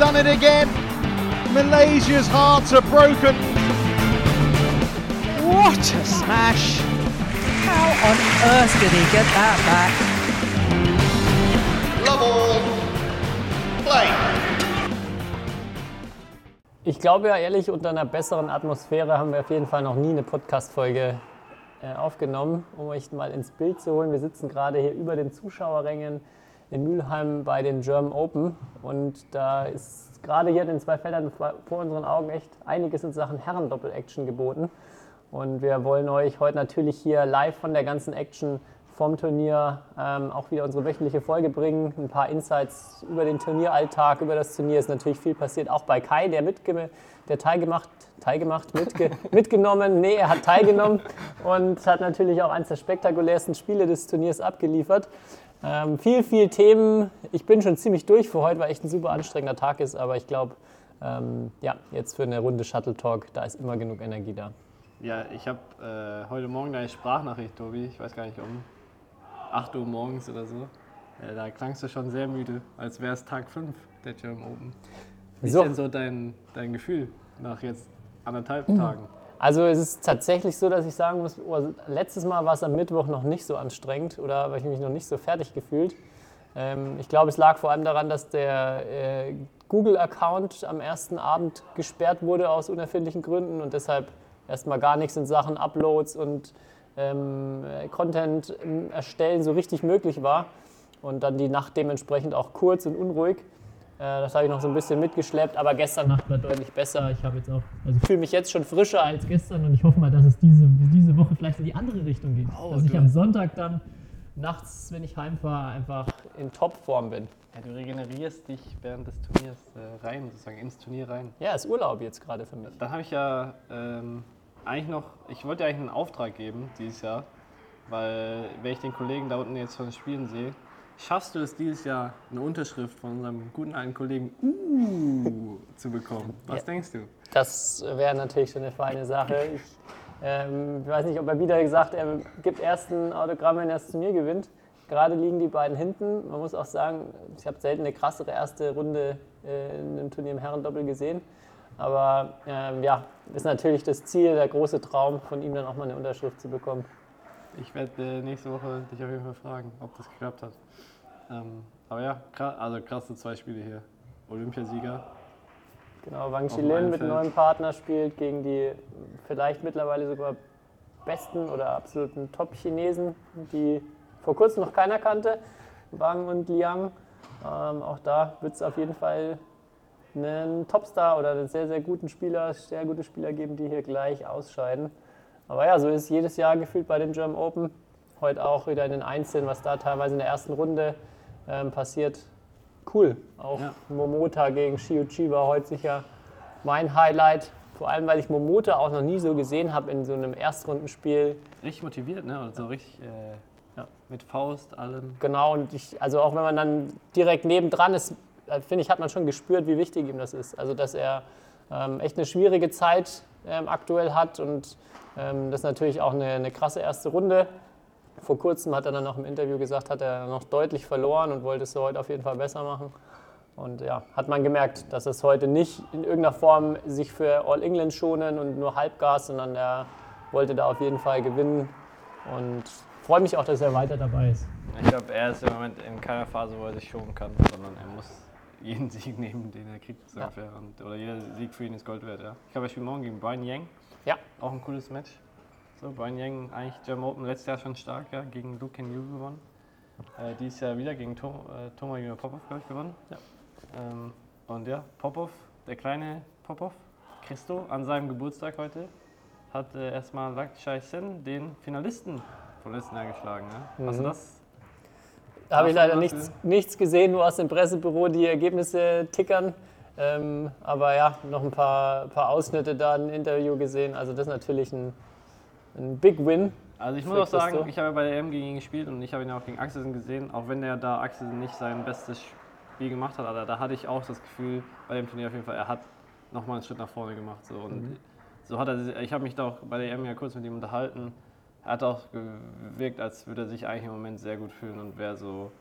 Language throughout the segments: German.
done it again. Malaysia's hearts are broken. What a smash! How on earth did he get that back? Love all. Play. Ich glaube ja ehrlich, unter einer besseren Atmosphäre haben wir auf jeden Fall noch nie eine Podcast-Folge äh, aufgenommen, um euch mal ins Bild zu holen. Wir sitzen gerade hier über den Zuschauerrängen in Mülheim bei den German Open und da ist gerade hier in den zwei Feldern vor unseren Augen echt einiges in Sachen Herren-Doppel-Action geboten. Und wir wollen euch heute natürlich hier live von der ganzen Action vom Turnier ähm, auch wieder unsere wöchentliche Folge bringen. Ein paar Insights über den Turnieralltag, über das Turnier ist natürlich viel passiert. Auch bei Kai, der, mitge der teilgemacht, teilgemacht mitge mitgenommen, nee, er hat teilgenommen und hat natürlich auch eines der spektakulärsten Spiele des Turniers abgeliefert. Ähm, viel, viel Themen. Ich bin schon ziemlich durch für heute, weil echt ein super anstrengender Tag ist, aber ich glaube, ähm, ja, jetzt für eine Runde Shuttle Talk, da ist immer genug Energie da. Ja, ich habe äh, heute Morgen deine Sprachnachricht, Tobi. Ich weiß gar nicht, um 8 Uhr morgens oder so. Äh, da klangst du schon sehr müde, als wäre es Tag 5 der German Open. Wie ist denn so dein, dein Gefühl nach jetzt anderthalb mhm. Tagen? Also es ist tatsächlich so, dass ich sagen muss, oh, letztes Mal war es am Mittwoch noch nicht so anstrengend oder habe ich mich noch nicht so fertig gefühlt. Ähm, ich glaube, es lag vor allem daran, dass der äh, Google-Account am ersten Abend gesperrt wurde aus unerfindlichen Gründen und deshalb erstmal gar nichts in Sachen Uploads und ähm, Content erstellen so richtig möglich war. Und dann die Nacht dementsprechend auch kurz und unruhig. Äh, das habe ich noch so ein bisschen mitgeschleppt, aber gestern Nacht war deutlich besser. Ich habe jetzt auch, also fühle mich jetzt schon frischer als gestern und ich hoffe mal, dass es diese, diese Woche vielleicht in die andere Richtung geht. Oh, dass ich am Sonntag dann nachts, wenn ich heimfahre, einfach in Topform bin. Ja, du regenerierst dich während des Turniers äh, rein, sozusagen ins Turnier rein. Ja, ist Urlaub jetzt gerade für mich. Dann habe ich ja ähm, eigentlich noch, ich wollte eigentlich einen Auftrag geben dieses Jahr, weil wenn ich den Kollegen da unten jetzt von Spielen sehe, schaffst du es dieses Jahr, eine Unterschrift von unserem guten alten Kollegen uh, zu bekommen? Was ja, denkst du? Das wäre natürlich schon eine feine Sache. Ich, ähm, weiß nicht, ob er wieder gesagt er gibt erst ein Autogramm, wenn er das Turnier gewinnt. Gerade liegen die beiden hinten. Man muss auch sagen, ich habe selten eine krassere erste Runde äh, in einem Turnier im Herrendoppel gesehen. Aber ähm, ja, ist natürlich das Ziel, der große Traum, von ihm dann auch mal eine Unterschrift zu bekommen. Ich werde äh, nächste Woche dich auf jeden Fall fragen, ob das geklappt hat. Ähm, aber ja, krass, also krasse zwei Spiele hier. Olympiasieger. Genau, Wang Xilin mit neuem Partner spielt gegen die vielleicht mittlerweile sogar besten oder absoluten Top-Chinesen, die vor kurzem noch keiner kannte, Wang und Liang. Ähm, auch da wird es auf jeden Fall einen Topstar oder einen sehr, sehr guten Spieler, sehr gute Spieler geben, die hier gleich ausscheiden. Aber ja, so ist jedes Jahr gefühlt bei den German Open. Heute auch wieder in den Einzelnen, was da teilweise in der ersten Runde ähm, passiert. Cool. Auch ja. Momota gegen Shiuchi war heute sicher mein Highlight. Vor allem, weil ich Momota auch noch nie so gesehen habe in so einem Erstrundenspiel. Richtig motiviert, ne? Und so richtig äh, ja. mit Faust, allem. Genau, und ich, also auch wenn man dann direkt nebendran ist, äh, finde ich, hat man schon gespürt, wie wichtig ihm das ist. Also, dass er ähm, echt eine schwierige Zeit ähm, aktuell hat und ähm, das ist natürlich auch eine, eine, krasse erste Runde. Vor kurzem hat er dann noch im Interview gesagt, hat er noch deutlich verloren und wollte es heute auf jeden Fall besser machen. Und ja, hat man gemerkt, dass es heute nicht in irgendeiner Form sich für All England schonen und nur Halbgas, sondern er wollte da auf jeden Fall gewinnen. Und freue mich auch, dass er weiter dabei ist. Ich glaube, er ist im Moment in keiner Phase, wo er sich schonen kann, sondern er muss jeden Sieg nehmen, den er kriegt, so ja. oder jeder Sieg für ihn ist Gold wert, ja. Ich glaube, ich spiele morgen gegen Brian Yang. Ja. Auch ein cooles Match. So, Brian Yang, eigentlich German Open letztes Jahr schon stark, ja, gegen Luke Can Yu gewonnen. Äh, dieses Jahr wieder gegen Tom, äh, Thomas Junior Popov, glaube ich, gewonnen. Ja. Ähm, und ja, Popov, der kleine Popov, Christo, an seinem Geburtstag heute, hat äh, erstmal Lakshai Sen, den Finalisten vom letzten Jahr geschlagen. Ja. Mhm. Hast du das da habe ich leider nichts, nichts gesehen, nur aus dem Pressebüro die Ergebnisse tickern. Ähm, aber ja, noch ein paar, paar Ausschnitte da, ein Interview gesehen. Also das ist natürlich ein, ein Big Win. Also ich muss auch sagen, ich habe ja bei der EM gegen ihn gespielt und ich habe ihn auch gegen Axelsen gesehen, auch wenn er da Axelsen nicht sein bestes Spiel gemacht hat, aber da hatte ich auch das Gefühl bei dem Turnier auf jeden Fall, er hat nochmal einen Schritt nach vorne gemacht. So. Und mhm. so hat er, ich habe mich da auch bei der EM ja kurz mit ihm unterhalten er hat auch gewirkt, als würde er sich eigentlich im Moment sehr gut fühlen und wäre so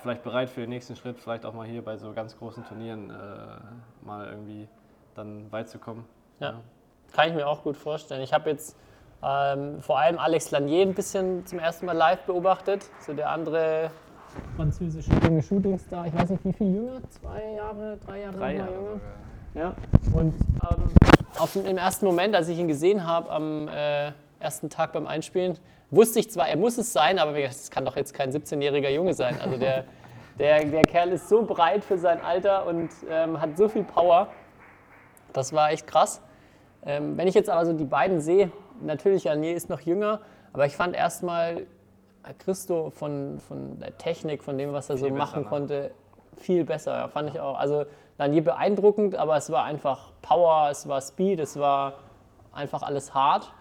vielleicht bereit für den nächsten Schritt, vielleicht auch mal hier bei so ganz großen Turnieren äh, mal irgendwie dann weit zu kommen. Ja. Kann ich mir auch gut vorstellen. Ich habe jetzt ähm, vor allem Alex Lanier ein bisschen zum ersten Mal live beobachtet. So der andere französische junge Shootingstar. Ich weiß nicht, wie viel jünger? Zwei Jahre, drei Jahre, Drei Jahre jünger? sogar. Ja. Und ähm, auf dem, im ersten Moment, als ich ihn gesehen habe, am äh, ersten Tag beim Einspielen, wusste ich zwar, er muss es sein, aber es kann doch jetzt kein 17-jähriger Junge sein. Also der, der, der Kerl ist so breit für sein Alter und ähm, hat so viel Power. Das war echt krass. Ähm, wenn ich jetzt aber so die beiden sehe, natürlich, Janier ist noch jünger, aber ich fand erstmal Christo von, von der Technik, von dem, was er so Viel besser, machen ne? konnte, viel besser. Ja, fand ich auch. Also Lanier beeindruckend, aber es war einfach Power, es war Speed, es war einfach alles hart.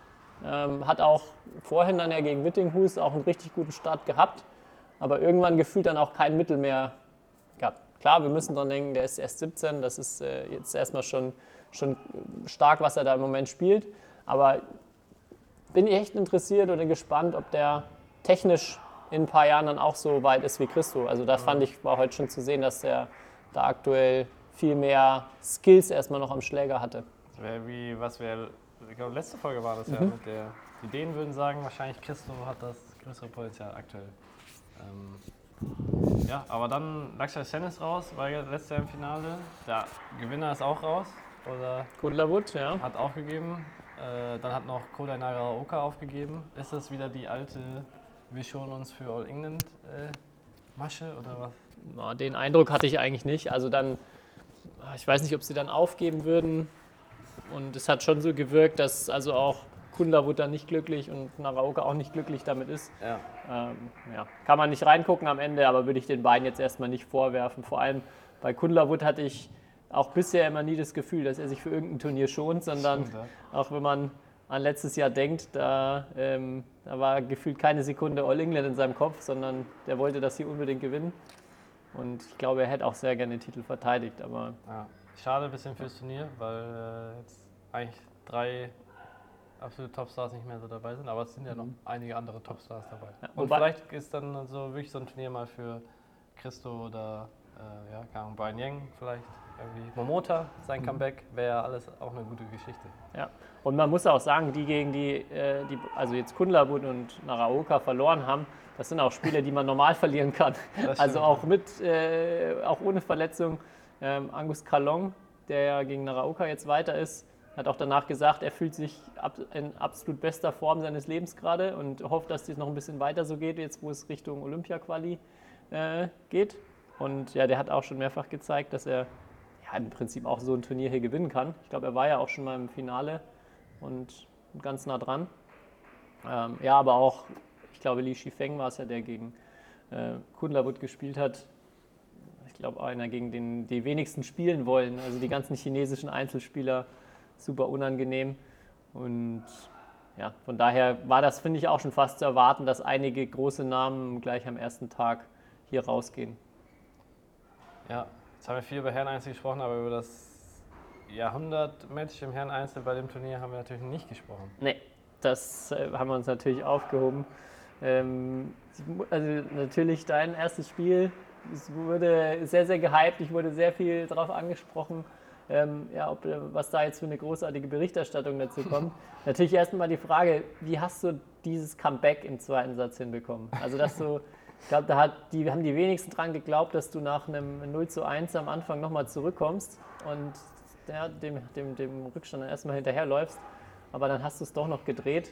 Ähm, hat auch vorhin dann ja gegen Wittinghus auch einen richtig guten Start gehabt, aber irgendwann gefühlt dann auch kein Mittel mehr gehabt. Klar, wir müssen dran denken, der ist erst 17, das ist äh, jetzt erstmal schon, schon stark, was er da im Moment spielt. Aber bin ich echt interessiert oder gespannt, ob der technisch in ein paar Jahren dann auch so weit ist wie Christo. Also da fand ich, war heute schon zu sehen, dass der da aktuell viel mehr Skills erstmal noch am Schläger hatte. Das wär wie, was wir, ich glaube, letzte Folge war das ja Mhm. mit der, die Dänen würden sagen, wahrscheinlich Christo hat das größere Potenzial aktuell. Ähm, ja, aber dann Lakshya Sen ist raus, war ja letztes Jahr im Finale. Der Gewinner ist auch raus oder Kudlerwood, ja. hat aufgegeben. Äh, dann hat noch Kodai Nagaoka aufgegeben. Ist das wieder die alte, wir schonen uns für All England äh, Masche oder was? Na, den Eindruck hatte ich eigentlich nicht. Also dann, ich weiß nicht, ob sie dann aufgeben würden. Und es hat schon so gewirkt, dass also auch Kundlerwood dann nicht glücklich und Naraoka auch nicht glücklich damit ist. Ja. Ähm, ja, kann man nicht reingucken am Ende, aber würde ich den beiden jetzt erstmal nicht vorwerfen. Vor allem bei Kundlerwood hatte ich auch bisher immer nie das Gefühl, dass er sich für irgendein Turnier schont, sondern Stimmt, auch wenn man an letztes Jahr denkt, da, ähm, da war gefühlt keine Sekunde All England in seinem Kopf, sondern der wollte das hier unbedingt gewinnen. Und ich glaube, er hätte auch sehr gerne den Titel verteidigt, aber Ja, schade ein bisschen fürs Turnier, weil äh, jetzt eigentlich drei absolute Topstars nicht mehr so dabei sind, aber es sind ja noch einige andere Topstars dabei. Ja, Und vielleicht ist dann so wirklich so ein Turnier mal für Christo oder äh, ja, Brian Yang vielleicht. Irgendwie Momota, sein Comeback, wäre alles auch eine gute Geschichte. Ja, und man muss auch sagen, die gegen die, äh, die also jetzt Kundlabut und Naraoka verloren haben, das sind auch Spiele, die man normal verlieren kann. Also auch mit, äh, auch ohne Verletzung. Ähm, Angus Kalong, der ja gegen Naraoka jetzt weiter ist, hat auch danach gesagt, er fühlt sich ab, in absolut bester Form seines Lebens gerade und hofft, dass es noch ein bisschen weiter so geht, jetzt wo es Richtung Olympia-Quali äh, geht. Und ja, der hat auch schon mehrfach gezeigt, dass er ja, im Prinzip auch so ein Turnier hier gewinnen kann. Ich glaube, er war ja auch schon mal im Finale und ganz nah dran. Ähm, ja, aber auch, ich glaube, Li Shifeng war es ja, der gegen äh, Kundlerwood gespielt hat. Ich glaube, einer, gegen den die wenigsten spielen wollen. Also die ganzen chinesischen Einzelspieler, super unangenehm. Und ja, von daher war das, finde ich, auch schon fast zu erwarten, dass einige große Namen gleich am ersten Tag hier rausgehen. Ja, jetzt haben wir viel über Herren-Einzel gesprochen, aber über das Jahrhundert-Match im Herren-Einzel bei dem Turnier haben wir natürlich nicht gesprochen. Nee, das äh, haben wir uns natürlich aufgehoben. Ähm, also natürlich dein erstes Spiel, es wurde sehr, sehr gehypt, ich wurde sehr viel darauf angesprochen, ähm, ja, ob, was da jetzt für eine großartige Berichterstattung dazu kommt. natürlich erstmal die Frage, wie hast du dieses Comeback im zweiten Satz hinbekommen? Also dass du, ich glaube, da die, haben die wenigsten dran geglaubt, dass du nach einem 0 zu 1 am Anfang nochmal zurückkommst und ja, dem, dem, dem Rückstand dann erstmal hinterherläufst. Aber dann hast du es doch noch gedreht.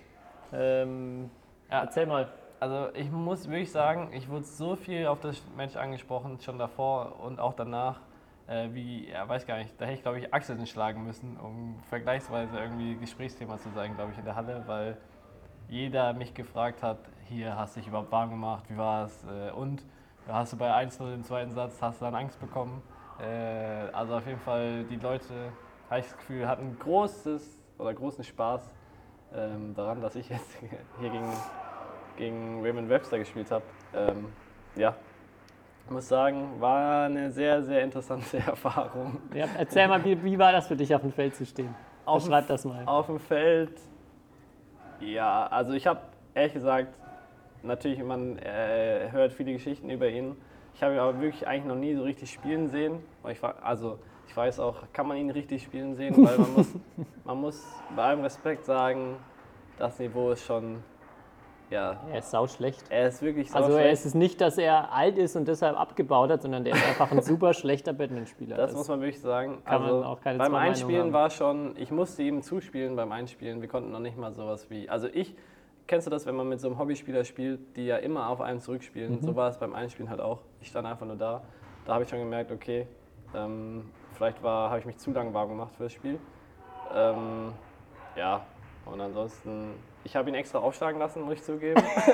Ähm, Ja. Erzähl mal. Also ich muss wirklich sagen, ich wurde so viel auf das Match angesprochen, schon davor und auch danach, äh, wie, ja, weiß gar nicht, da hätte ich glaube ich Achseln schlagen müssen, um vergleichsweise irgendwie Gesprächsthema zu sein, glaube ich, in der Halle, weil jeder mich gefragt hat, hier hast du dich überhaupt warm gemacht, wie war es äh, und hast du bei 1-0 im zweiten Satz, hast du dann Angst bekommen. Äh, also auf jeden Fall, die Leute, habe ich das Gefühl, hatten großes oder großen Spaß ähm, daran, dass ich jetzt hier gegen gegen Raymond Webster gespielt habe. Ähm, ja, ich muss sagen, war eine sehr, sehr interessante Erfahrung. Ja, erzähl mal, wie, wie war das für dich, auf dem Feld zu stehen? Auf Beschreib das mal. Auf dem Feld, ja, also ich habe ehrlich gesagt, natürlich, man äh, hört viele Geschichten über ihn. Ich habe ihn aber wirklich eigentlich noch nie so richtig spielen sehen. Ich, war- also ich weiß auch, kann man ihn richtig spielen sehen, weil man muss, man muss bei allem Respekt sagen, das Niveau ist schon, ja, Er ist sauschlecht. er ist wirklich Also sauschlecht. er ist es nicht, dass er alt ist und deshalb abgebaut hat, sondern der ist einfach ein super schlechter Badmintonspieler. Das muss man wirklich sagen. kann man also auch keine beim Einspielen war schon, ich musste ihm zuspielen beim Einspielen. Wir konnten noch nicht mal sowas wie, also ich, kennst du das, wenn man mit so einem Hobbyspieler spielt, die ja immer auf einem zurückspielen? Mhm. So war es beim Einspielen halt auch. Ich stand einfach nur da. Da habe ich schon gemerkt, okay, ähm, vielleicht war, habe ich mich zu lang warm gemacht für das Spiel. Ähm, ja, und ansonsten, ich habe ihn extra aufschlagen lassen, muss ich zugeben.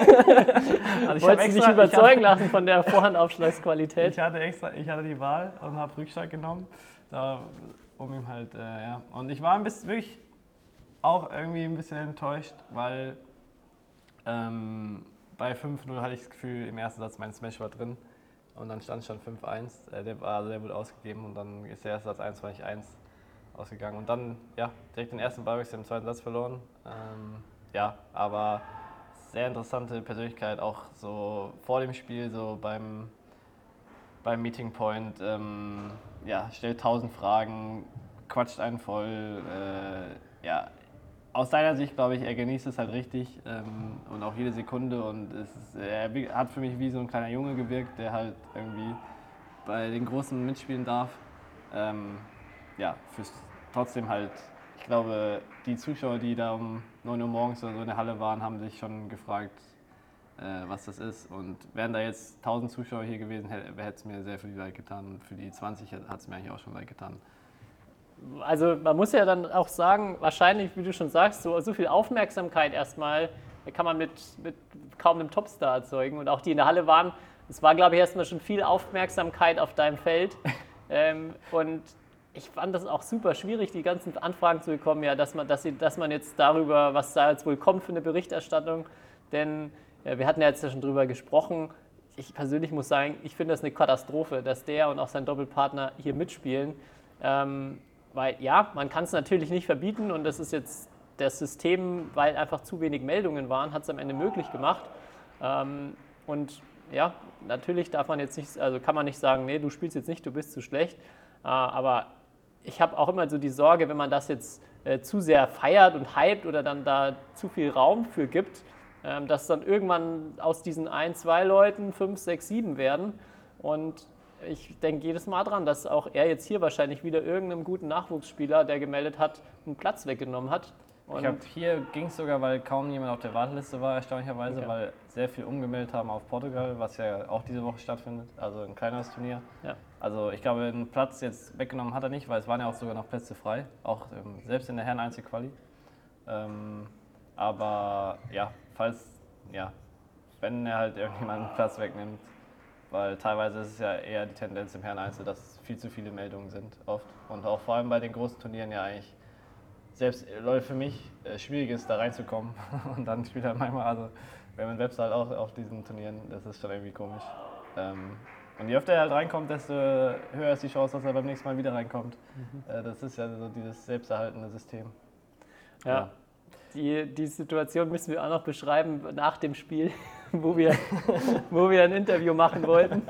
also ich Wolltest du dich überzeugen lassen von der Vorhandaufschlagsqualität? ich hatte extra, ich hatte die Wahl und habe Rückschlag genommen, da, um ihm halt, äh, ja. Und ich war ein bisschen wirklich auch irgendwie ein bisschen enttäuscht, weil ähm, bei 5-0 hatte ich das Gefühl, im ersten Satz mein Smash war drin und dann stand schon 5-1. Äh, der, war- also der wurde ausgegeben und dann ist der erste Satz 21-1 ausgegangen. Und dann, ja, direkt den ersten Ballwechsel im zweiten Satz verloren. Ähm, ja, aber sehr interessante Persönlichkeit, auch so vor dem Spiel, so beim, beim Meeting Point, ähm, ja, stellt tausend Fragen, quatscht einen voll. Äh, ja, aus seiner Sicht glaube ich, er genießt es halt richtig ähm, und auch jede Sekunde und ist, er hat für mich wie so ein kleiner Junge gewirkt, der halt irgendwie bei den Großen mitspielen darf. Ähm, ja, fürs trotzdem halt, ich glaube, die Zuschauer, die da um 9 Uhr morgens oder so in der Halle waren, haben sich schon gefragt, äh, was das ist. Und wären da jetzt 1000 Zuschauer hier gewesen, hätte es mir sehr viel leid getan. Für die 20 hat es mir eigentlich auch schon leid getan. Also man muss ja dann auch sagen, wahrscheinlich, wie du schon sagst, so, so viel Aufmerksamkeit erstmal kann man mit, mit kaum einem Topstar erzeugen. Und auch die in der Halle waren, es war, glaube ich, erstmal schon viel Aufmerksamkeit auf deinem Feld. ähm, und ich fand das auch super schwierig, die ganzen Anfragen zu bekommen, ja, dass man, dass, sie, dass man jetzt darüber, was da jetzt wohl kommt für eine Berichterstattung, denn ja, wir hatten ja jetzt schon drüber gesprochen. Ich persönlich muss sagen, ich finde das eine Katastrophe, dass der und auch sein Doppelpartner hier mitspielen. Ähm, weil ja, man kann es natürlich nicht verbieten und das ist jetzt das System, weil einfach zu wenig Meldungen waren, hat es am Ende möglich gemacht. Ähm, und ja, natürlich darf man jetzt nicht, also kann man nicht sagen, nee, du spielst jetzt nicht, du bist zu schlecht. Äh, aber ich habe auch immer so die Sorge, wenn man das jetzt äh, zu sehr feiert und hypt oder dann da zu viel Raum für gibt, ähm, dass dann irgendwann aus diesen ein, zwei Leuten fünf, sechs, sieben werden. Und ich denke jedes Mal dran, dass auch er jetzt hier wahrscheinlich wieder irgendeinem guten Nachwuchsspieler, der gemeldet hat, einen Platz weggenommen hat. Ich glaube, hier ging es sogar, weil kaum jemand auf der Warteliste war, erstaunlicherweise, Okay. weil sehr viel umgemeldet haben auf Portugal, was ja auch diese Woche stattfindet, also ein kleineres Turnier. Ja. Also ich glaube, einen Platz jetzt weggenommen hat er nicht, weil es waren ja auch sogar noch Plätze frei, auch ähm, selbst in der Herren Einzelquali. Ähm, aber ja, falls, ja, wenn er halt irgendjemanden einen Platz wegnimmt, weil teilweise ist es ja eher die Tendenz im Herren Einzel, dass viel zu viele Meldungen sind, oft. Und auch vor allem bei den großen Turnieren ja eigentlich selbst äh, Leute für mich äh, schwierig ist, da reinzukommen. Und dann spielt er manchmal, also wenn man selbst halt auch auf diesen Turnieren, das ist schon irgendwie komisch. Ähm, und je öfter er halt reinkommt, desto höher ist die Chance, dass er beim nächsten Mal wieder reinkommt. Äh, das ist ja so dieses selbsterhaltende System. Ja. Die, die Situation müssen wir auch noch beschreiben nach dem Spiel, wo wir, wo wir ein Interview machen wollten.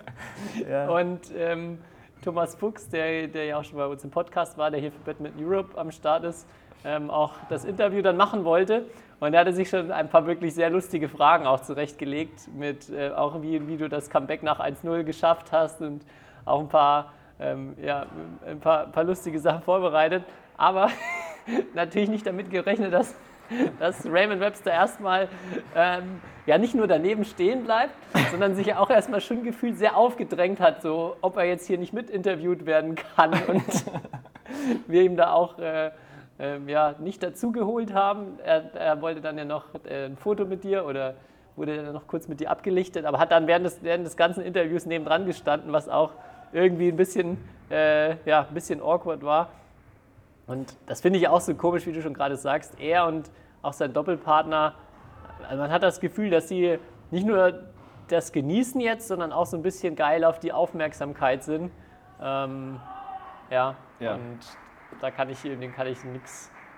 Und ähm, Thomas Fuchs, der, der ja auch schon bei uns im Podcast war, der hier für Badminton Europe am Start ist, ähm, auch das Interview dann machen wollte. Und er hatte sich schon ein paar wirklich sehr lustige Fragen auch zurechtgelegt, mit äh, auch wie, wie du das Comeback nach 1-0 geschafft hast und auch ein paar, ähm, ja, ein paar, paar lustige Sachen vorbereitet. Aber natürlich nicht damit gerechnet, dass, dass Raymond Webster erstmal ähm, ja nicht nur daneben stehen bleibt, sondern sich auch erstmal schon gefühlt sehr aufgedrängt hat, so ob er jetzt hier nicht mit interviewt werden kann und wir ihm da auch äh, ähm, ja, nicht dazugeholt haben. Er, er wollte dann ja noch äh, ein Foto mit dir oder wurde dann noch kurz mit dir abgelichtet, aber hat dann während des, während des ganzen Interviews nebendran gestanden, was auch irgendwie ein bisschen, äh, ja, ein bisschen awkward war. Und das finde ich auch so komisch, wie du schon gerade sagst. Er und auch sein Doppelpartner, also man hat das Gefühl, dass sie nicht nur das genießen jetzt, sondern auch so ein bisschen geil auf die Aufmerksamkeit sind. Ähm, ja, Ja. und da kann ich dem kann ich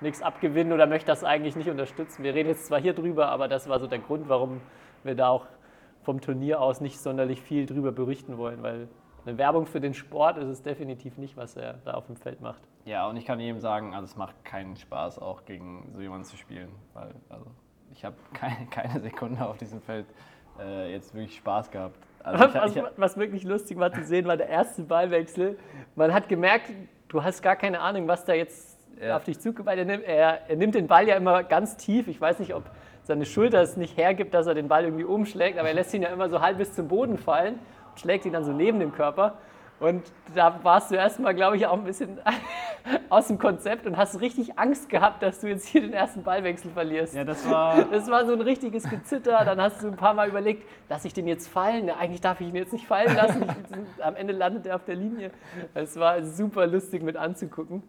nichts abgewinnen oder möchte das eigentlich nicht unterstützen. Wir reden jetzt zwar hier drüber, aber das war so der Grund, warum wir da auch vom Turnier aus nicht sonderlich viel drüber berichten wollen, weil eine Werbung für den Sport ist es definitiv nicht, was er da auf dem Feld macht. Ja, und ich kann jedem sagen, also es macht keinen Spaß, auch gegen so jemanden zu spielen. Weil also ich habe keine, keine Sekunde auf diesem Feld äh, jetzt wirklich Spaß gehabt. Also ich, was, ich, was wirklich lustig war zu sehen, war der erste Ballwechsel. Man hat gemerkt, du hast gar keine Ahnung, was da jetzt Ja. auf dich zukommt. Er, nimmt- er, er nimmt den Ball ja immer ganz tief. Ich weiß nicht, ob seine Schulter es nicht hergibt, dass er den Ball irgendwie umschlägt, aber er lässt ihn ja immer so halb bis zum Boden fallen und schlägt ihn dann so neben dem Körper. Und da warst du erstmal, glaube ich, auch ein bisschen aus dem Konzept und hast richtig Angst gehabt, dass du jetzt hier den ersten Ballwechsel verlierst. ja, das war. Das war so ein richtiges Gezitter. Dann hast du ein paar Mal überlegt, lasse ich den jetzt fallen? Ja, eigentlich darf ich ihn jetzt nicht fallen lassen. Ich, am Ende landet er auf der Linie. Es war super lustig mit anzugucken.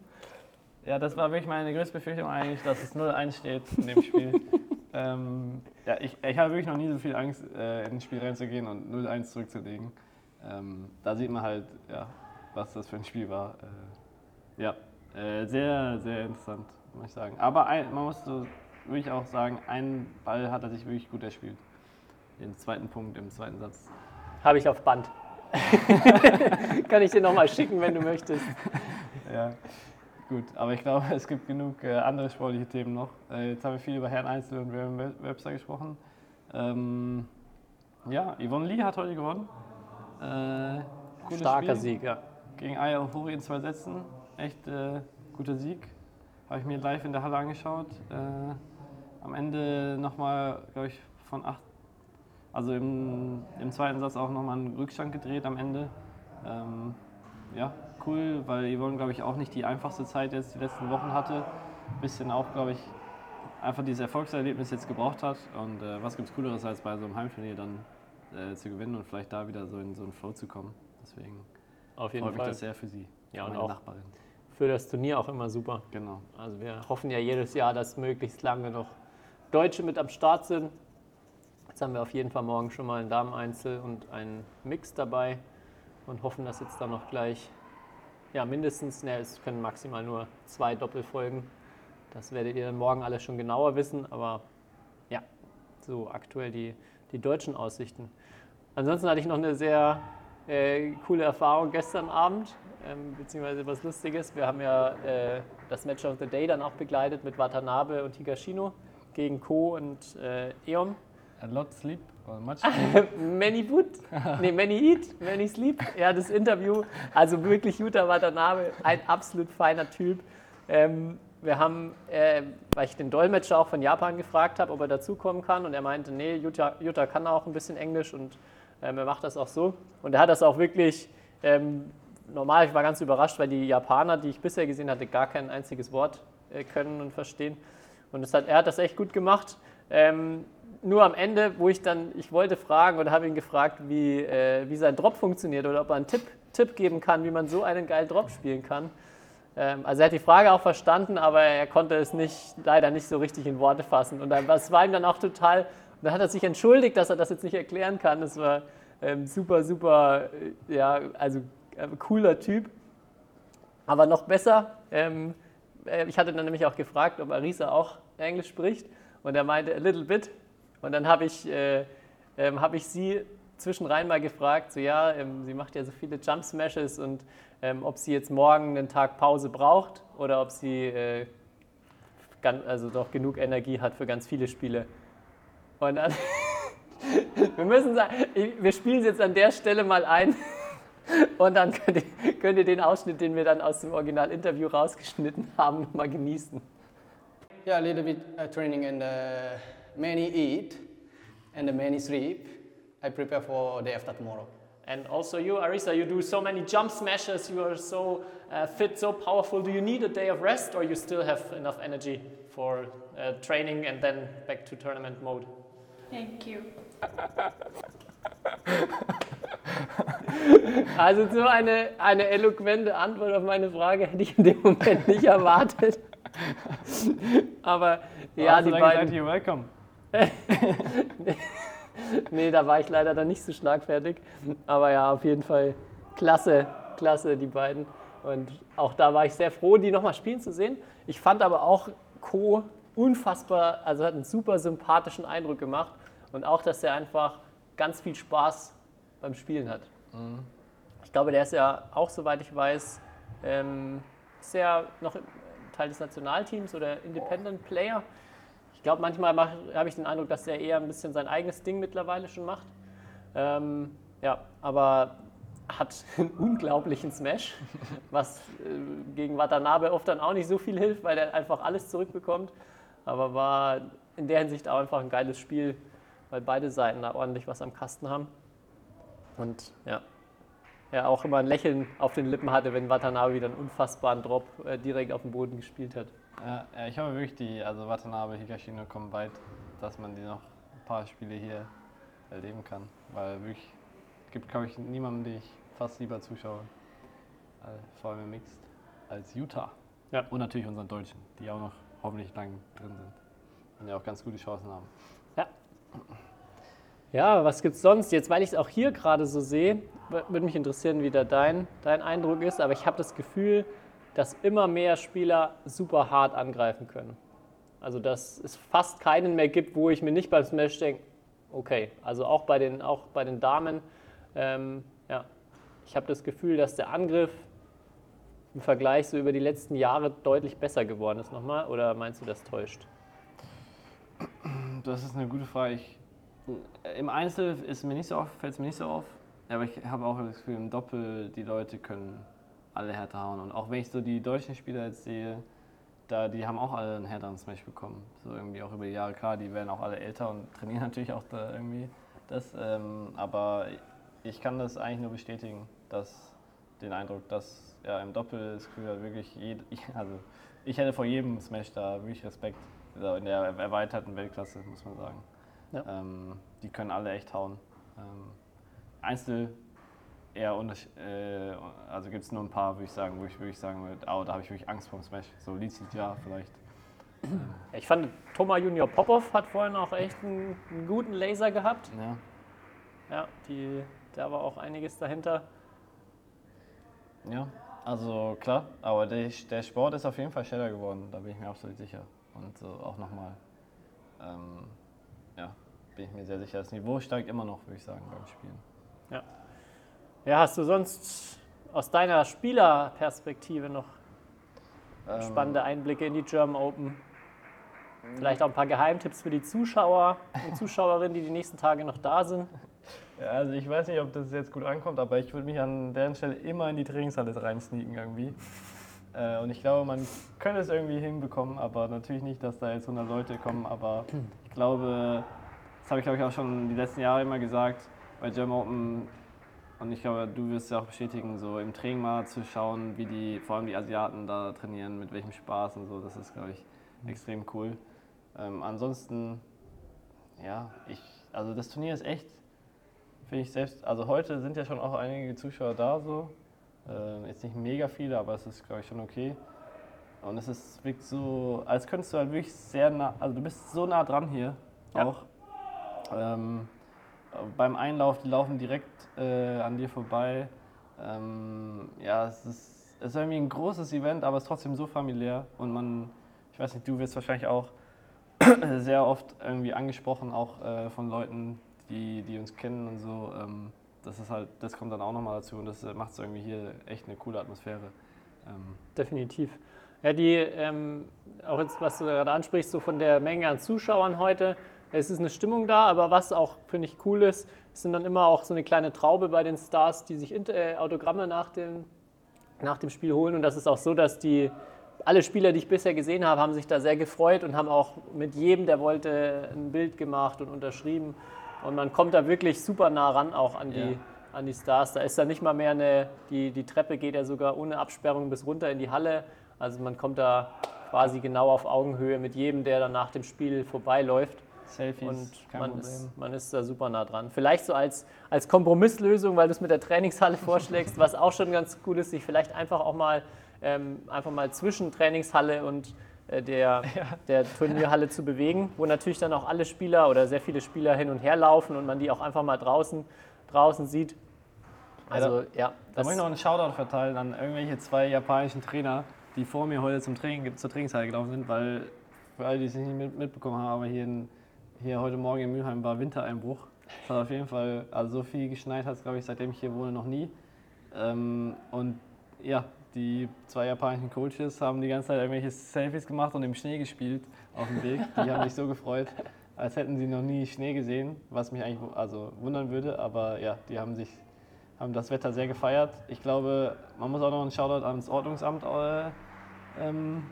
Ja, das war wirklich meine größte Befürchtung eigentlich, dass es 0-1 steht in dem Spiel. ähm, ja, ich, ich habe wirklich noch nie so viel Angst, äh, in ein Spiel reinzugehen und 0-1 zurückzulegen. Ähm, da sieht man halt, ja, was das für ein Spiel war. Äh, ja, äh, sehr, sehr interessant, muss ich sagen. Aber ein, man muss so wirklich auch sagen, einen Ball hat er sich wirklich gut erspielt. Den zweiten Punkt im zweiten Satz. Habe ich auf Band. Kann ich dir nochmal schicken, wenn du möchtest. Ja, gut. Aber ich glaube, es gibt genug äh, andere sportliche Themen noch. Äh, jetzt haben wir viel über Herrn Einzel und Webster gesprochen. Ähm, ja, Yvonne Lee hat heute gewonnen. Äh, Starker Spiel. Sieg, ja. Gegen Aya Hori in zwei Sätzen. Echt äh, guter Sieg. Habe ich mir live in der Halle angeschaut. Äh, am Ende nochmal, glaube ich, von acht. Also im, im zweiten Satz auch nochmal einen Rückstand gedreht am Ende. Ähm, ja, cool, weil Yvonne, glaube ich, auch nicht die einfachste Zeit jetzt die letzten Wochen hatte. Bisschen auch, glaube ich, einfach dieses Erfolgserlebnis jetzt gebraucht hat. Und äh, was gibt es Cooleres, als bei so einem Heimturnier dann äh, zu gewinnen und vielleicht da wieder so in so einen Flow zu kommen. Deswegen Auf jeden freut mich Fall. das sehr für sie. Ja, und meine auch- Nachbarin. Für das Turnier auch immer super. Genau. Also wir hoffen ja jedes Jahr, dass möglichst lange noch Deutsche mit am Start sind. Jetzt haben wir auf jeden Fall morgen schon mal ein Dameneinzel und einen Mix dabei und hoffen, dass jetzt dann noch gleich, ja mindestens, ne, es können maximal nur zwei Doppel folgen. Das werdet ihr dann morgen alles schon genauer wissen, aber ja, so aktuell die, die deutschen Aussichten. Ansonsten hatte ich noch eine sehr äh, coole Erfahrung gestern Abend, ähm, beziehungsweise was Lustiges. Wir haben ja äh, das Match of the Day dann auch begleitet mit Watanabe und Higashino gegen Ko und äh, Eon. A lot sleep or much Many Boot, nee, Many Eat, Many Sleep. Ja, das Interview, also wirklich Yuta Watanabe, ein absolut feiner Typ. Ähm, wir haben, äh, weil ich den Dolmetscher auch von Japan gefragt habe, ob er dazukommen kann und er meinte, nee, Yuta, Yuta kann auch ein bisschen Englisch und ähm, er macht das auch so. Und er hat das auch wirklich ähm, normal, ich war ganz überrascht, weil die Japaner, die ich bisher gesehen hatte, gar kein einziges Wort äh, können und verstehen. Und hat, er hat das echt gut gemacht. Ähm, nur am Ende, wo ich dann, ich wollte fragen oder habe ihn gefragt, wie, äh, wie sein Drop funktioniert oder ob er einen Tipp, Tipp geben kann, wie man so einen geilen Drop spielen kann. Ähm, also er hat die Frage auch verstanden, aber er konnte es nicht, leider nicht so richtig in Worte fassen. Und das war ihm dann auch total, und dann hat er sich entschuldigt, dass er das jetzt nicht erklären kann. Das war ähm, super, super, äh, ja, also äh, cooler Typ. Aber noch besser, ähm, äh, ich hatte dann nämlich auch gefragt, ob Arisa auch Englisch spricht. Und er meinte, a little bit. Und dann habe ich, äh, ähm, hab ich sie zwischenrein mal gefragt, so ja, ähm, sie macht ja so viele Jump Smashes und ähm, ob sie jetzt morgen einen Tag Pause braucht oder ob sie äh, ganz, also doch genug Energie hat für ganz viele Spiele. Und dann, wir müssen sagen, wir spielen es jetzt an der Stelle mal ein. Und dann könnt ihr, könnt ihr den Ausschnitt, den wir dann aus dem Original-Interview rausgeschnitten haben, mal genießen. Yeah, a little bit uh, training and uh, many eat and many sleep. I prepare for the day after tomorrow. And also you, Arisa, you do so many jump smashes, you are so uh, fit, so powerful. Do you need a day of rest or you still have enough energy for uh, training and then back to tournament mode? Thank you. Also so eine, eine eloquente Antwort auf meine Frage hätte ich in dem Moment nicht erwartet. Aber ja, Hast die du dann beiden... you're welcome. Nee, da war ich leider dann nicht so schlagfertig. Aber ja, auf jeden Fall klasse, klasse, die beiden. Und auch da war ich sehr froh, die nochmal spielen zu sehen. Ich fand aber auch Co. unfassbar, also hat einen super sympathischen Eindruck gemacht. Und auch, dass er einfach ganz viel Spaß beim Spielen hat. Ich glaube, der ist ja auch, soweit ich weiß, ähm, ja noch Teil des Nationalteams oder Independent Player. Ich glaube, manchmal habe ich den Eindruck, dass er eher ein bisschen sein eigenes Ding mittlerweile schon macht. Ähm, ja, aber hat einen unglaublichen Smash, was äh, gegen Watanabe oft dann auch nicht so viel hilft, weil er einfach alles zurückbekommt. Aber war in der Hinsicht auch einfach ein geiles Spiel, weil beide Seiten da ordentlich was am Kasten haben. Und ja, er auch immer ein Lächeln auf den Lippen hatte, wenn Watanabe wieder einen unfassbaren Drop äh, direkt auf dem Boden gespielt hat. Ja, ich hoffe wirklich, die, also Watanabe, Higashino kommen weit, dass man die noch ein paar Spiele hier erleben kann. Weil wirklich, es gibt, glaube ich, niemanden, den ich fast lieber zuschaue, äh, vor allem im Mixed, als Utah. Ja. Und natürlich unseren Deutschen, die auch noch hoffentlich lang drin sind. Und ja auch ganz gute Chancen haben. Ja. Ja, was gibt's sonst? Jetzt, weil ich es auch hier gerade so sehe, würde mich interessieren, wie da dein, dein Eindruck ist. Aber ich habe das Gefühl, dass immer mehr Spieler super hart angreifen können. Also, dass es fast keinen mehr gibt, wo ich mir nicht beim Smash denke, okay, also auch bei den, auch bei den Damen, ähm, ja, ich habe das Gefühl, dass der Angriff im Vergleich so über die letzten Jahre deutlich besser geworden ist nochmal. Oder meinst du, das täuscht? Das ist eine gute Frage. Ich, Im Einzel ist mir nicht so auf, fällt es mir nicht so auf. Aber ich habe auch das Gefühl, im Doppel, die Leute können alle härter hauen. Und auch wenn ich so die deutschen Spieler jetzt sehe, da, die haben auch alle einen härteren Smash bekommen. So irgendwie auch über die Jahre. Klar, die werden auch alle älter und trainieren natürlich auch da irgendwie das. Ähm, aber ich kann das eigentlich nur bestätigen, dass den Eindruck, dass ja, im Doppel hat, wirklich jed, also ich hätte vor jedem Smash da wirklich Respekt. Also in der erweiterten Weltklasse, muss man sagen. Ja. Ähm, die können alle echt hauen. Ähm, Einzel eher unterschied, äh, also gibt es nur ein paar, würde ich sagen, wo ich wirklich sagen würde, oh, da habe ich wirklich Angst vor dem Smash. So Lizid ja vielleicht. Ich fand, Thomas Junior Popov hat vorhin auch echt einen, einen guten Laser gehabt. Ja. Ja, die, da war auch einiges dahinter. Ja, also klar, aber der, der Sport ist auf jeden Fall schneller geworden, da bin ich mir absolut sicher. Und so auch nochmal, ähm, ja, bin ich mir sehr sicher. Das Niveau steigt immer noch, würde ich sagen, beim Spielen. Ja, hast du sonst aus deiner Spielerperspektive noch Ähm, spannende Einblicke in die German Open? Vielleicht auch ein paar Geheimtipps für die Zuschauer und Zuschauerinnen, die die nächsten Tage noch da sind. Ja, also ich weiß nicht, ob das jetzt gut ankommt, aber ich würde mich an deren Stelle immer in die Trainingshalle reinsneaken irgendwie. Äh, und ich glaube, man könnte es irgendwie hinbekommen, aber natürlich nicht, dass da jetzt 100 Leute kommen. Aber ich glaube, das habe ich glaube ich auch schon die letzten Jahre immer gesagt, bei German Open und ich glaube, du wirst ja auch bestätigen, so im Training mal zu schauen, wie die, vor allem die Asiaten da trainieren, mit welchem Spaß und so, das ist, glaube ich, extrem cool. Ähm, ansonsten, ja, ich, also das Turnier ist echt, finde ich selbst, also heute sind ja schon auch einige Zuschauer da so, äh, jetzt nicht mega viele, aber es ist, glaube ich, schon okay. Und es ist wirklich so, als könntest du halt wirklich sehr nah, also du bist so nah dran hier Ja. auch. Ähm, beim Einlauf, die laufen direkt äh, an dir vorbei. Ähm, ja, es ist, es ist irgendwie ein großes Event, aber es ist trotzdem so familiär. Und man, ich weiß nicht, du wirst wahrscheinlich auch sehr oft irgendwie angesprochen, auch äh, von Leuten, die, die uns kennen und so. Ähm, das ist halt, das kommt dann auch nochmal dazu und das macht es irgendwie hier echt eine coole Atmosphäre. Ähm, Definitiv. Ja, die, ähm, auch jetzt, was du gerade ansprichst, so von der Menge an Zuschauern heute, es ist eine Stimmung da, aber was auch, finde ich, cool ist, es sind dann immer auch so eine kleine Traube bei den Stars, die sich äh, Autogramme nach dem, nach dem Spiel holen. Und das ist auch so, dass die, alle Spieler, die ich bisher gesehen habe, haben sich da sehr gefreut und haben auch mit jedem, der wollte, ein Bild gemacht und unterschrieben. Und man kommt da wirklich super nah ran auch an die, Ja. an die Stars. Da ist dann nicht mal mehr eine, die, die Treppe geht ja sogar ohne Absperrung bis runter in die Halle. Also man kommt da quasi genau auf Augenhöhe mit jedem, der dann nach dem Spiel vorbeiläuft. Selfies, Und kein man Problem. ist, man ist da super nah dran. Vielleicht so als, als Kompromisslösung, weil du es mit der Trainingshalle vorschlägst, was auch schon ganz cool ist, sich vielleicht einfach auch mal, ähm, einfach mal zwischen Trainingshalle und äh, der, der Turnierhalle zu bewegen, wo natürlich dann auch alle Spieler oder sehr viele Spieler hin und her laufen und man die auch einfach mal draußen, draußen sieht. Also ja, Da muss ich noch einen Shoutout verteilen an irgendwelche zwei japanischen Trainer, die vor mir heute zum Training, zur Trainingshalle gelaufen sind, weil für alle, die es nicht mit, mitbekommen haben, aber hier, in, hier heute Morgen in Mülheim war Wintereinbruch. Es hat auf jeden Fall, also so viel geschneit hat es, glaube ich, seitdem ich hier wohne, noch nie. Ähm, und ja, die zwei japanischen Coaches haben die ganze Zeit irgendwelche Selfies gemacht und im Schnee gespielt auf dem Weg. Die haben sich so gefreut, als hätten sie noch nie Schnee gesehen, was mich eigentlich also wundern würde. Aber ja, die haben sich haben das Wetter sehr gefeiert. Ich glaube, man muss auch noch einen Shoutout ans Ordnungsamt äh, ähm,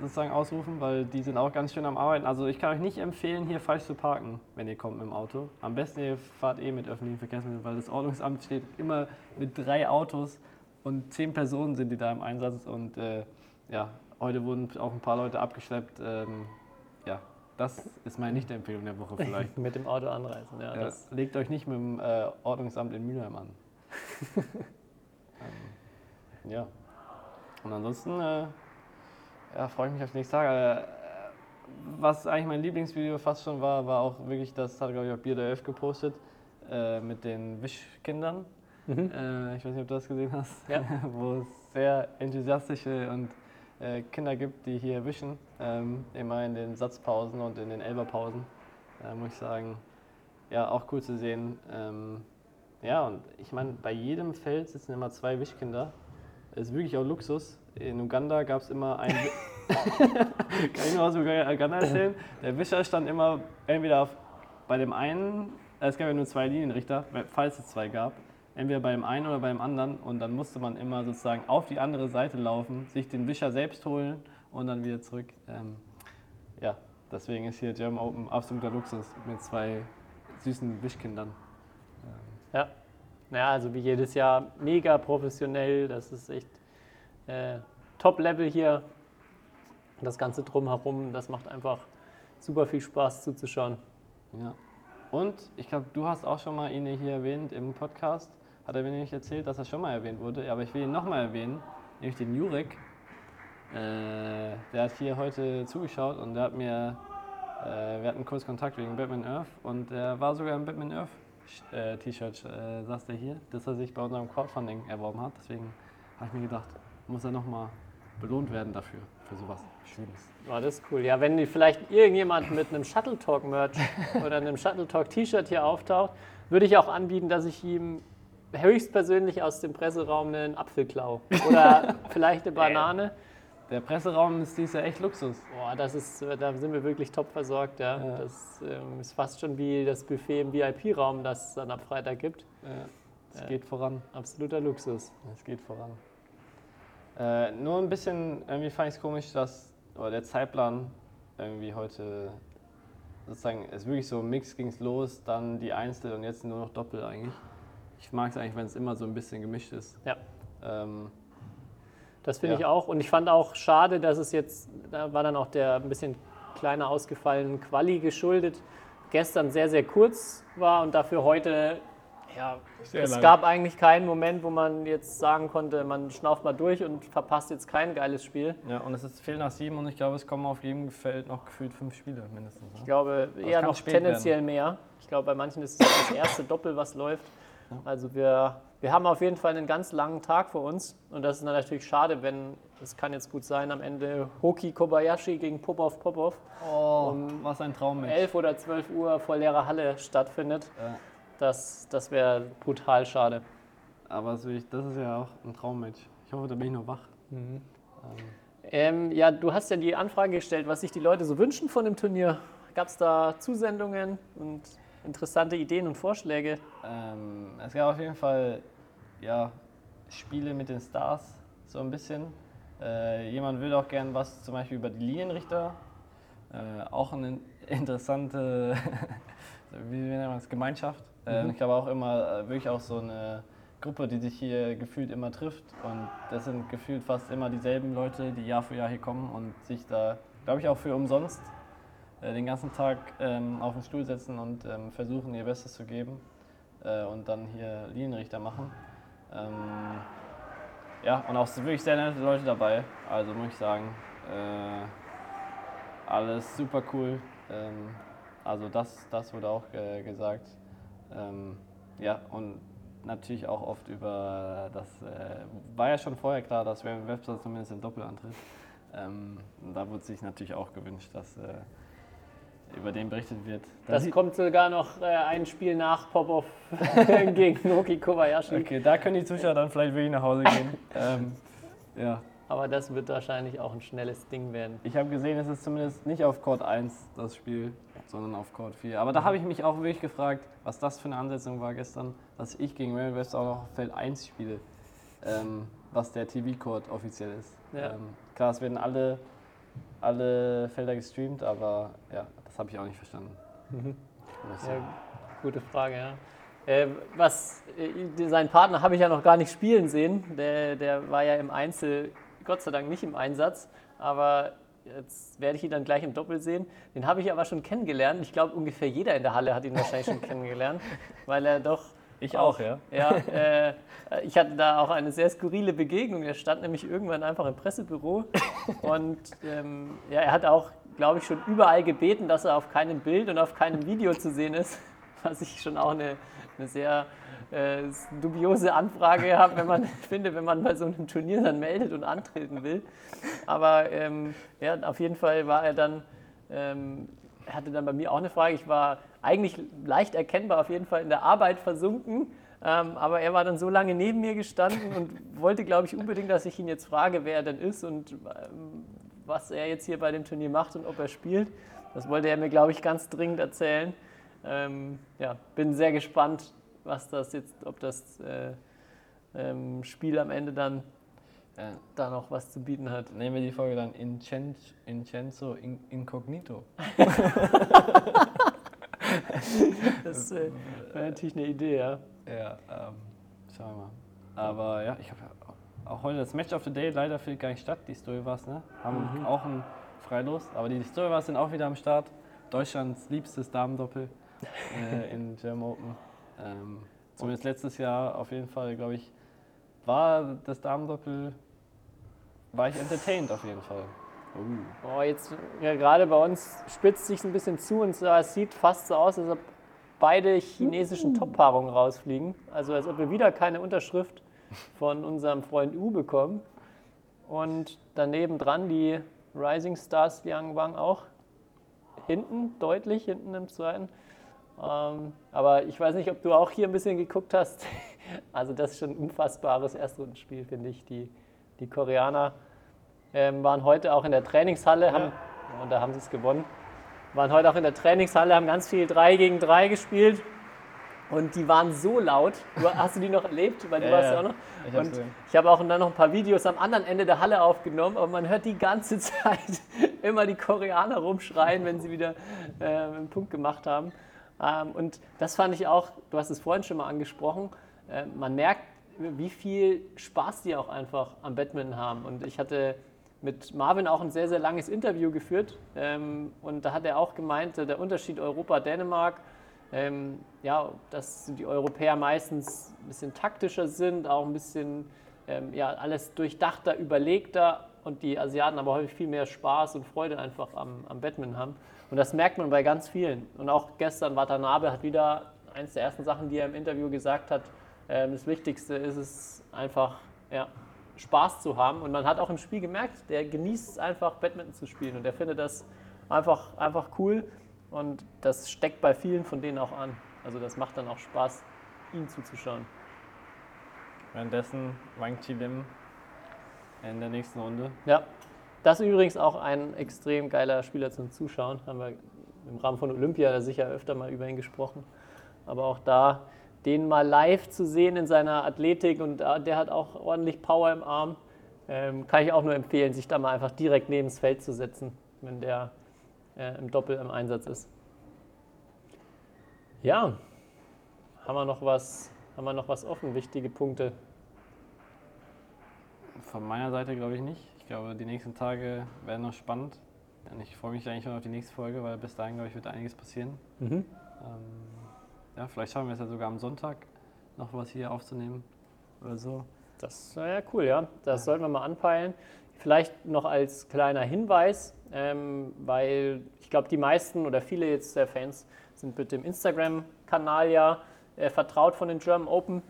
sozusagen ausrufen, weil die sind auch ganz schön am Arbeiten. Also ich kann euch nicht empfehlen, hier falsch zu parken, wenn ihr kommt mit dem Auto. Am besten ihr fahrt eh mit öffentlichen Verkehrsmitteln, weil das Ordnungsamt steht immer mit drei Autos und zehn Personen sind die da im Einsatz. Und äh, ja, heute wurden auch ein paar Leute abgeschleppt. Ähm, ja, das ist meine Nicht-Empfehlung der Woche vielleicht. Mit dem Auto anreisen. Ja, Ja, das, legt euch nicht mit dem äh, Ordnungsamt in Mülheim an. ähm, ja. Und ansonsten äh, ja, freue ich mich auf die nächsten Tage. Äh, was eigentlich mein Lieblingsvideo fast schon war, war auch wirklich, das hat glaube ich auch Bier der Elf gepostet, äh, mit den Wischkindern. Äh, ich weiß nicht, ob du das gesehen hast, Ja. wo es sehr enthusiastische und äh, Kinder gibt, die hier wischen, ähm, immer in den Satzpausen und in den Elberpausen. Da muss ich sagen, ja, auch cool zu sehen. Ähm, ja, und ich meine, bei jedem Feld sitzen immer zwei Wischkinder. Das ist wirklich auch Luxus. In Uganda gab es immer einen. Kann ich noch aus Uganda erzählen? Der Wischer stand immer entweder auf, bei dem einen, äh, es gab ja nur zwei Linienrichter, falls es zwei gab, entweder bei dem einen oder beim anderen. Und dann musste man immer sozusagen auf die andere Seite laufen, sich den Wischer selbst holen und dann wieder zurück. Ähm, ja, deswegen ist hier German Open absoluter Luxus mit zwei süßen Wischkindern. ja. Naja, also wie jedes Jahr mega professionell. Das ist echt äh, Top-Level hier. Das Ganze drumherum, das macht einfach super viel Spaß zuzuschauen. Ja. Und ich glaube, du hast auch schon mal ihn hier erwähnt im Podcast. Hat er mir nämlich erzählt, dass er schon mal erwähnt wurde. Aber ich will ihn nochmal erwähnen, nämlich den Jurek. Äh, der hat hier heute zugeschaut und der hat mir, äh, wir hatten kurz Kontakt wegen Batman Earth und der war sogar im Batman Earth äh, T-Shirt, äh, saß der hier, das er sich bei unserem Crowdfunding erworben hat. Deswegen habe ich mir gedacht, muss er nochmal belohnt werden dafür, für sowas Schönes. Oh, das ist cool. Ja, wenn vielleicht irgendjemand mit einem Shuttle Talk Merch oder einem Shuttle Talk T-Shirt hier auftaucht, würde ich auch anbieten, dass ich ihm höchstpersönlich aus dem Presseraum einen Apfel klau. Oder vielleicht eine Banane. Der Presseraum ist dieses Jahr echt Luxus. Boah, das ist, da sind wir wirklich top versorgt. Ja. Ja. Das ähm, ist fast schon wie das Buffet im VIP-Raum, das es dann ab Freitag gibt. Es Ja. geht voran. Absoluter Luxus. Es geht voran. Äh, nur ein bisschen, irgendwie fand ich es komisch, dass oder der Zeitplan irgendwie heute sozusagen, es ist wirklich so Mix ging es los, dann die Einzel und jetzt nur noch Doppel eigentlich. Ich mag es eigentlich, wenn es immer so ein bisschen gemischt ist. Ja. Ähm, Das finde Ja. ich auch. Und ich fand auch schade, dass es jetzt, da war dann auch der ein bisschen kleiner ausgefallenen Quali geschuldet, gestern sehr, sehr kurz war und dafür heute, ja, Sehr es lang. gab eigentlich keinen Moment, wo man jetzt sagen konnte, man schnauft mal durch und verpasst jetzt kein geiles Spiel. ja, und es ist viel nach sieben und ich glaube, es kommen auf jedem Feld noch gefühlt fünf Spiele mindestens. Ich Ne? glaube eher kann noch tendenziell mehr. Ich glaube, bei manchen ist es das erste Doppel, was läuft. Also wir, wir haben auf jeden Fall einen ganz langen Tag vor uns und das ist dann natürlich schade, wenn, es kann jetzt gut sein, am Ende Hoki Kobayashi gegen Popov Popov Oh, was ein Traum. 11 oder 12 Uhr vor leerer Halle stattfindet. Ja. Das, das wäre brutal schade. Aber das, ist ja auch ein Traummatch. Ich hoffe, da bin ich noch wach. Ähm, ja, du hast ja die Anfrage gestellt, was sich die Leute so wünschen von dem Turnier. Gab es da Zusendungen und interessante Ideen und Vorschläge? Ähm, es gab auf jeden Fall ja, Spiele mit den Stars, so ein bisschen. Äh, jemand will auch gern was zum Beispiel über die Linienrichter. Äh, auch eine interessante wie nennt man das, Gemeinschaft. Äh, Ich glaube auch immer äh, wirklich auch so eine Gruppe, die sich hier gefühlt immer trifft. Und das sind gefühlt fast immer dieselben Leute, die Jahr für Jahr hier kommen und sich da, glaube ich, auch für umsonst äh, den ganzen Tag ähm, auf den Stuhl setzen und ähm, versuchen, ihr Bestes zu geben äh, und dann hier Linienrichter machen. Ähm, ja, und auch wirklich sehr nette Leute dabei. Also muss ich sagen, äh, alles super cool. Ähm, also das, das wurde auch äh, gesagt. Ähm, ja, und natürlich auch oft über das, äh, war ja schon vorher klar, dass Raven Webster zumindest im Doppel antritt. Ähm, da wurde sich natürlich auch gewünscht, dass äh, über den berichtet wird. Das sieht- kommt sogar noch äh, ein Spiel nach Popov gegen Noki Kobayashi. okay, da können die Zuschauer dann vielleicht wirklich nach Hause gehen. ähm, ja. Aber das wird wahrscheinlich auch ein schnelles Ding werden. Ich habe gesehen, es ist zumindest nicht auf Court 1 das Spiel, sondern auf Court 4. Aber da habe ich mich auch wirklich gefragt, was das für eine Ansetzung war gestern, dass ich gegen Mary West auch noch auf Feld 1 spiele, ähm, was der TV-Court offiziell ist. Ja. Ähm, klar, es werden alle, alle Felder gestreamt, aber ja, das habe ich auch nicht verstanden. Ich Ja, gute Frage, ja. Äh, was, äh, seinen Partner habe ich ja noch gar nicht spielen sehen. Der, der war ja im Einzel, Gott sei Dank nicht im Einsatz. Aber jetzt werde ich ihn dann gleich im Doppel sehen. Den habe ich aber schon kennengelernt. Ich glaube, ungefähr jeder in der Halle hat ihn wahrscheinlich schon kennengelernt, weil er doch. Ich auch, ja. Ja, äh, ich hatte da auch eine sehr skurrile Begegnung. Er stand nämlich irgendwann einfach im Pressebüro und ähm, ja, er hat auch, glaube ich, schon überall gebeten, dass er auf keinem Bild und auf keinem Video zu sehen ist, was ich schon auch eine, eine sehr äh, dubiose Anfrage habe, wenn man finde, wenn man bei so einem Turnier dann meldet und antreten will. Aber ähm, ja, auf jeden Fall war er dann ähm, er hatte dann bei mir auch eine Frage. Ich war eigentlich leicht erkennbar auf jeden Fall in der Arbeit versunken, ähm, aber er war dann so lange neben mir gestanden und wollte, glaube ich, unbedingt, dass ich ihn jetzt frage, wer er denn ist und ähm, was er jetzt hier bei dem Turnier macht und ob er spielt. Das wollte er mir, glaube ich, ganz dringend erzählen. Ähm, ja, bin sehr gespannt, was das jetzt, ob das äh, ähm, Spiel am Ende dann Äh, da noch was zu bieten hat. nehmen wir die Folge dann Incen- Incenso in, Incognito. Das äh, wäre natürlich eine Idee, ja. Ja, ähm, schauen wir mal. Aber ja, ich habe ja auch heute das Match of the Day leider findet gar nicht statt. Die Story-Wars, ne? Haben auch ein Freilos. Aber die Story-Wars sind auch wieder am Start. Deutschlands liebstes Damendoppel äh, in German Open. Ähm, zumindest letztes Jahr auf jeden Fall, glaube ich, war das Damendoppel, war ich entertained auf jeden Fall. Oh, jetzt ja, gerade bei uns spitzt sich ein bisschen zu und es sieht fast so aus, als ob beide chinesischen Top-Paarungen rausfliegen. Also als ob wir wieder keine Unterschrift von unserem Freund U bekommen. Und daneben dran die Rising Stars Liang Wang auch. Hinten, deutlich hinten im zweiten. Ähm, aber ich weiß nicht, ob du auch hier ein bisschen geguckt hast. Also das ist schon ein unfassbares Erstrundenspiel, finde ich. Die, die Koreaner ähm, waren heute auch in der Trainingshalle, haben, und da haben sie es gewonnen, waren heute auch in der Trainingshalle, haben ganz viel 3 gegen 3 gespielt und die waren so laut. Du, hast du die noch erlebt? Weil du Ja, warst ja. ja auch noch. Ich und gesehen. ich habe auch dann noch ein paar Videos am anderen Ende der Halle aufgenommen, aber man hört die ganze Zeit immer die Koreaner rumschreien, wenn sie wieder äh, einen Punkt gemacht haben. Ähm, und das fand ich auch, du hast es vorhin schon mal angesprochen, äh, man merkt, wie viel Spaß die auch einfach am Badminton haben. Und ich hatte mit Marvin auch ein sehr, sehr langes Interview geführt. Ähm, und da hat er auch gemeint, äh, der Unterschied Europa-Dänemark, ähm, ja, dass die Europäer meistens ein bisschen taktischer sind, auch ein bisschen ja, alles durchdachter, überlegter und die Asiaten aber häufig viel mehr Spaß und Freude einfach am, am Badminton haben. Und das merkt man bei ganz vielen. Und auch gestern Watanabe hat wieder eines der ersten Sachen, die er im Interview gesagt hat, ähm, das Wichtigste ist es einfach, ja, Spaß zu haben. Und man hat auch im Spiel gemerkt, der genießt es einfach, Badminton zu spielen. Und der findet das einfach, einfach cool. Und das steckt bei vielen von denen auch an. Also das macht dann auch Spaß, ihm zuzuschauen. Währenddessen Wang Chi Lim in der nächsten Runde. Ja, das ist übrigens auch ein extrem geiler Spieler zum Zuschauen. Haben wir im Rahmen von Olympia sicher öfter mal über ihn gesprochen. Aber auch da, den mal live zu sehen in seiner Athletik und äh, der hat auch ordentlich Power im Arm, ähm, kann ich auch nur empfehlen, sich da mal einfach direkt neben das Feld zu setzen, wenn der äh, im Doppel im Einsatz ist. Ja, haben wir noch was, haben wir noch was offen, wichtige Punkte. Von meiner Seite glaube ich nicht. Ich glaube, die nächsten Tage werden noch spannend. Und ich freue mich eigentlich schon auf die nächste Folge, weil bis dahin, glaube ich, wird einiges passieren. Ähm, ja, vielleicht schaffen wir es ja sogar am Sonntag noch was hier aufzunehmen oder so. Das wäre ja cool, ja. Das sollten wir mal anpeilen. Vielleicht noch als kleiner Hinweis, ähm, weil ich glaube, die meisten oder viele jetzt der Fans sind mit dem Instagram-Kanal ja äh, vertraut von den German Open.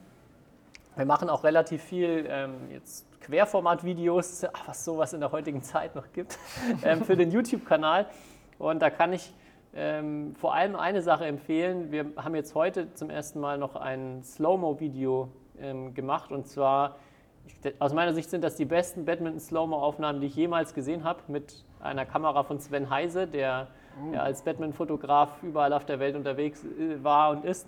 Wir machen auch relativ viel ähm, jetzt Querformat-Videos, was sowas in der heutigen Zeit noch gibt, ähm, für den YouTube-Kanal. Und da kann ich ähm, vor allem eine Sache empfehlen. Wir haben jetzt heute zum ersten Mal noch ein Slow-Mo-Video ähm, gemacht und zwar, aus meiner Sicht sind das die besten Badminton-Slow-Mo-Aufnahmen, die ich jemals gesehen habe, mit einer Kamera von Sven Heise, der ja, als Badminton-Fotograf überall auf der Welt unterwegs äh, war und ist.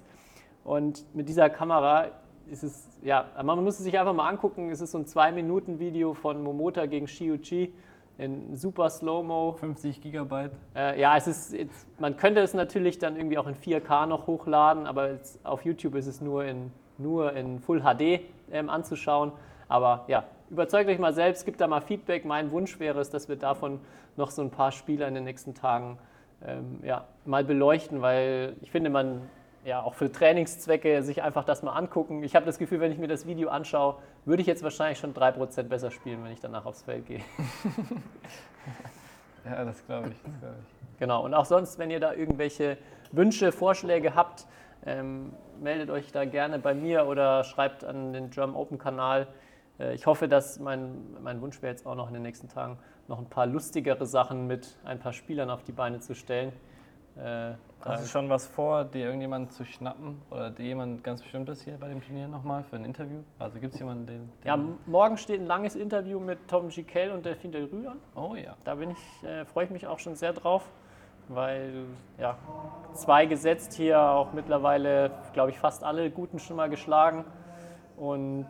Und mit dieser Kamera ist es, ja, man muss es sich einfach mal angucken. Es ist so ein 2-Minuten-Video von Momota gegen Shiuchi in super Slow-Mo. 50 Gigabyte. Äh, ja, es ist jetzt, man könnte es natürlich dann irgendwie auch in 4K noch hochladen, aber jetzt auf YouTube ist es nur in, nur in Full HD ähm, anzuschauen. Aber ja, überzeugt euch mal selbst, gebt da mal Feedback. Mein Wunsch wäre es, dass wir davon noch so ein paar Spieler in den nächsten Tagen ähm, ja, mal beleuchten, weil ich finde, man ja auch für Trainingszwecke sich einfach das mal angucken. Ich habe das Gefühl, wenn ich mir das Video anschaue, würde ich jetzt wahrscheinlich schon 3% besser spielen, wenn ich danach aufs Feld gehe. ja, das glaube ich, das glaub ich. Genau, und auch sonst, wenn ihr da irgendwelche Wünsche, Vorschläge habt, ähm, meldet euch da gerne bei mir oder schreibt an den Drum Open Kanal. Äh, ich hoffe, dass mein, mein Wunsch wäre jetzt auch noch in den nächsten Tagen noch ein paar lustigere Sachen mit ein paar Spielern auf die Beine zu stellen. Äh, Hast du schon was vor, dir irgendjemanden zu schnappen oder dir jemand ganz bestimmtes hier bei dem Turnier nochmal für ein Interview? Also gibt es jemanden, den, den, Ja, morgen steht ein langes Interview mit Tom Gikel und Delphine Del Rue an. Oh ja. Da bin ich, äh, freue ich mich auch schon sehr drauf, weil ja, zwei gesetzt hier auch mittlerweile, glaube ich, fast alle Guten schon mal geschlagen. Und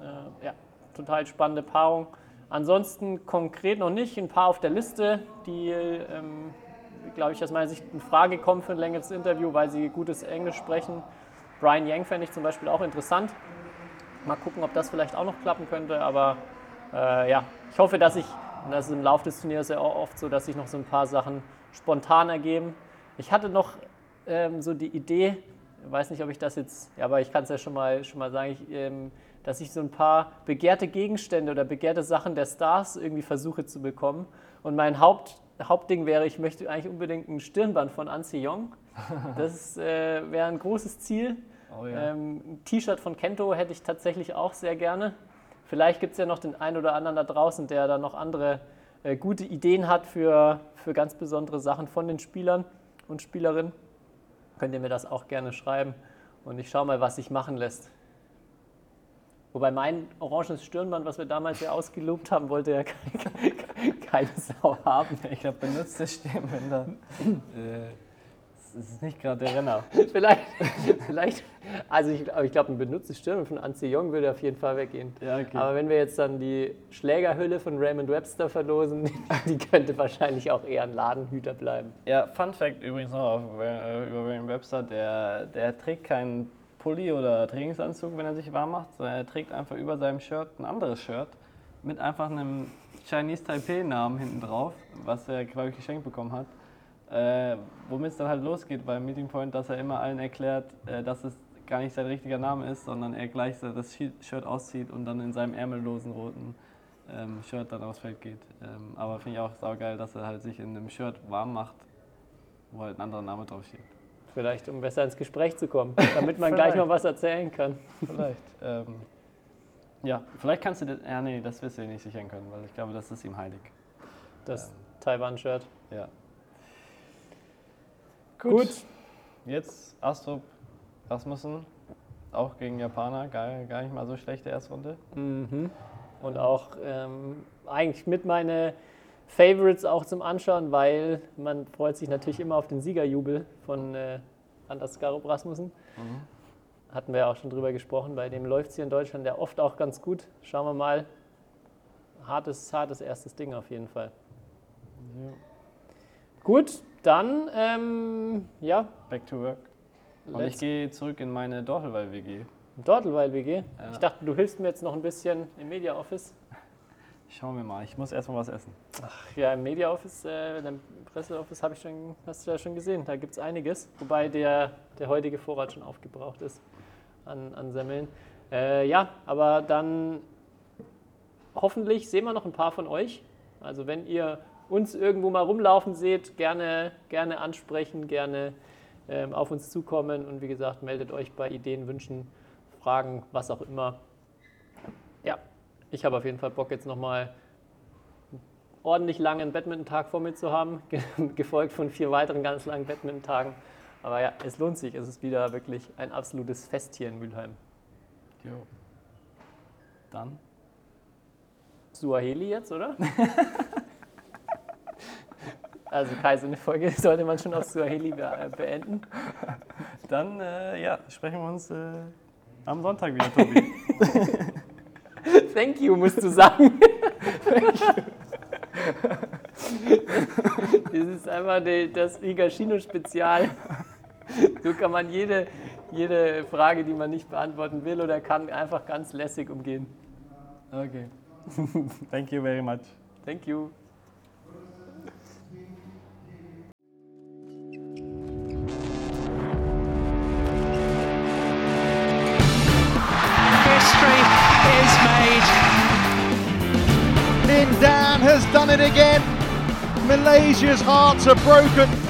äh, ja, total spannende Paarung. Ansonsten konkret noch nicht, ein paar auf der Liste, die ähm, glaube ich, aus meiner Sicht in Frage kommen für ein längeres Interview, weil sie gutes Englisch sprechen. Brian Yang fände ich zum Beispiel auch interessant. Mal gucken, ob das vielleicht auch noch klappen könnte. Aber äh, ja, ich hoffe, dass ich, und das ist im Laufe des Turniers ja auch oft so, dass sich noch so ein paar Sachen spontan ergeben. Ich hatte noch ähm, so die Idee, weiß nicht, ob ich das jetzt, ja, aber ich kann es ja schon mal, schon mal sagen, ich, ähm, dass ich so ein paar begehrte Gegenstände oder begehrte Sachen der Stars irgendwie versuche zu bekommen. Und mein Haupt, Hauptding wäre, ich möchte eigentlich unbedingt ein Stirnband von An Young. Das äh, wäre ein großes Ziel. Oh ja. ähm, ein T-Shirt von Kento hätte ich tatsächlich auch sehr gerne. Vielleicht gibt es ja noch den einen oder anderen da draußen, der da noch andere äh, gute Ideen hat für, für ganz besondere Sachen von den Spielern und Spielerinnen. Könnt ihr mir das auch gerne schreiben und ich schaue mal, was sich machen lässt. Wobei mein oranges Stirnband, was wir damals ja ausgelobt haben, wollte ja keine, Sau haben. Ich habe benutzte Stirnbänder. äh, das ist nicht gerade der Renner. vielleicht, vielleicht, also ich, ich glaube, ein benutztes Stirnband von Anzi Young würde auf jeden Fall weggehen. Ja, okay. Aber wenn wir jetzt dann die Schlägerhülle von Raymond Webster verlosen, die könnte wahrscheinlich auch eher ein Ladenhüter bleiben. Ja, Fun Fact übrigens noch äh, über Raymond Webster, der, der trägt keinen Pulli oder Trainingsanzug, wenn er sich warm macht, sondern er trägt einfach über seinem Shirt ein anderes Shirt mit einfach einem Chinese Taipei-Namen hinten drauf, was er, ich, geschenkt bekommen hat. Äh, womit es dann halt losgeht beim Meeting Point, dass er immer allen erklärt, äh, dass es gar nicht sein richtiger Name ist, sondern er gleich das Shirt auszieht und dann in seinem ärmellosen roten ähm, Shirt dann aufs Feld geht. Ähm, aber finde ich auch saugeil, dass er halt sich in einem Shirt warm macht, wo halt ein anderer Name draufsteht. Vielleicht, um besser ins Gespräch zu kommen, damit man gleich mal was erzählen kann. Vielleicht. Ähm, ja, vielleicht kannst du das. Ja, nee, das wirst du nicht sichern können, weil ich glaube, das ist ihm heilig. Das ähm, Taiwan-Shirt. Ja. Gut. Gut. Jetzt Astrup Rasmussen, auch gegen Japaner, gar, gar nicht mal so schlechte Erstrunde. Mhm. Und auch ähm, eigentlich mit meine Favorites auch zum Anschauen, weil man freut sich natürlich immer auf den Siegerjubel von äh, Anders Skarup Rasmussen. Mhm. Hatten wir ja auch schon drüber gesprochen. Bei dem läuft es hier in Deutschland ja oft auch ganz gut. Schauen wir mal. Hartes, hartes erstes Ding auf jeden Fall. Ja. Gut, dann, ähm, ja. Back to work. Und ich gehe zurück in meine Dortelweil-WG. Dortelweil-WG? Ja. Ich dachte, du hilfst mir jetzt noch ein bisschen im Media Office. Schauen wir mal, ich muss erstmal was essen. Ach ja, im Media Office, äh, im Presseoffice habe ich schon, hast du ja schon gesehen, da gibt es einiges. Wobei der, der heutige Vorrat schon aufgebraucht ist an, an Semmeln. Äh, ja, aber dann hoffentlich sehen wir noch ein paar von euch. Also wenn ihr uns irgendwo mal rumlaufen seht, gerne, gerne ansprechen, gerne ähm, auf uns zukommen und wie gesagt, meldet euch bei Ideen, Wünschen, Fragen, was auch immer. Ja, ich habe auf jeden Fall Bock, jetzt nochmal ordentlich langen Badminton-Tag vor mir zu haben, ge- gefolgt von vier weiteren ganz langen Badminton-Tagen. Aber ja, es lohnt sich. Es ist wieder wirklich ein absolutes Fest hier in Mülheim. Jo. Dann. Suaheli jetzt, oder? also Kai, so eine Folge sollte man schon auf Suaheli be äh, beenden. Dann, äh, ja, sprechen wir uns äh, am Sonntag wieder, Tobi. Thank you, musst du sagen. das ist einfach die, das Higashino-Spezial. So kann man jede, jede Frage, die man nicht beantworten will oder kann, einfach ganz lässig umgehen. okay. Thank you very much. Thank you. History is made. Lin Dan has done it again. Malaysia's hearts are broken.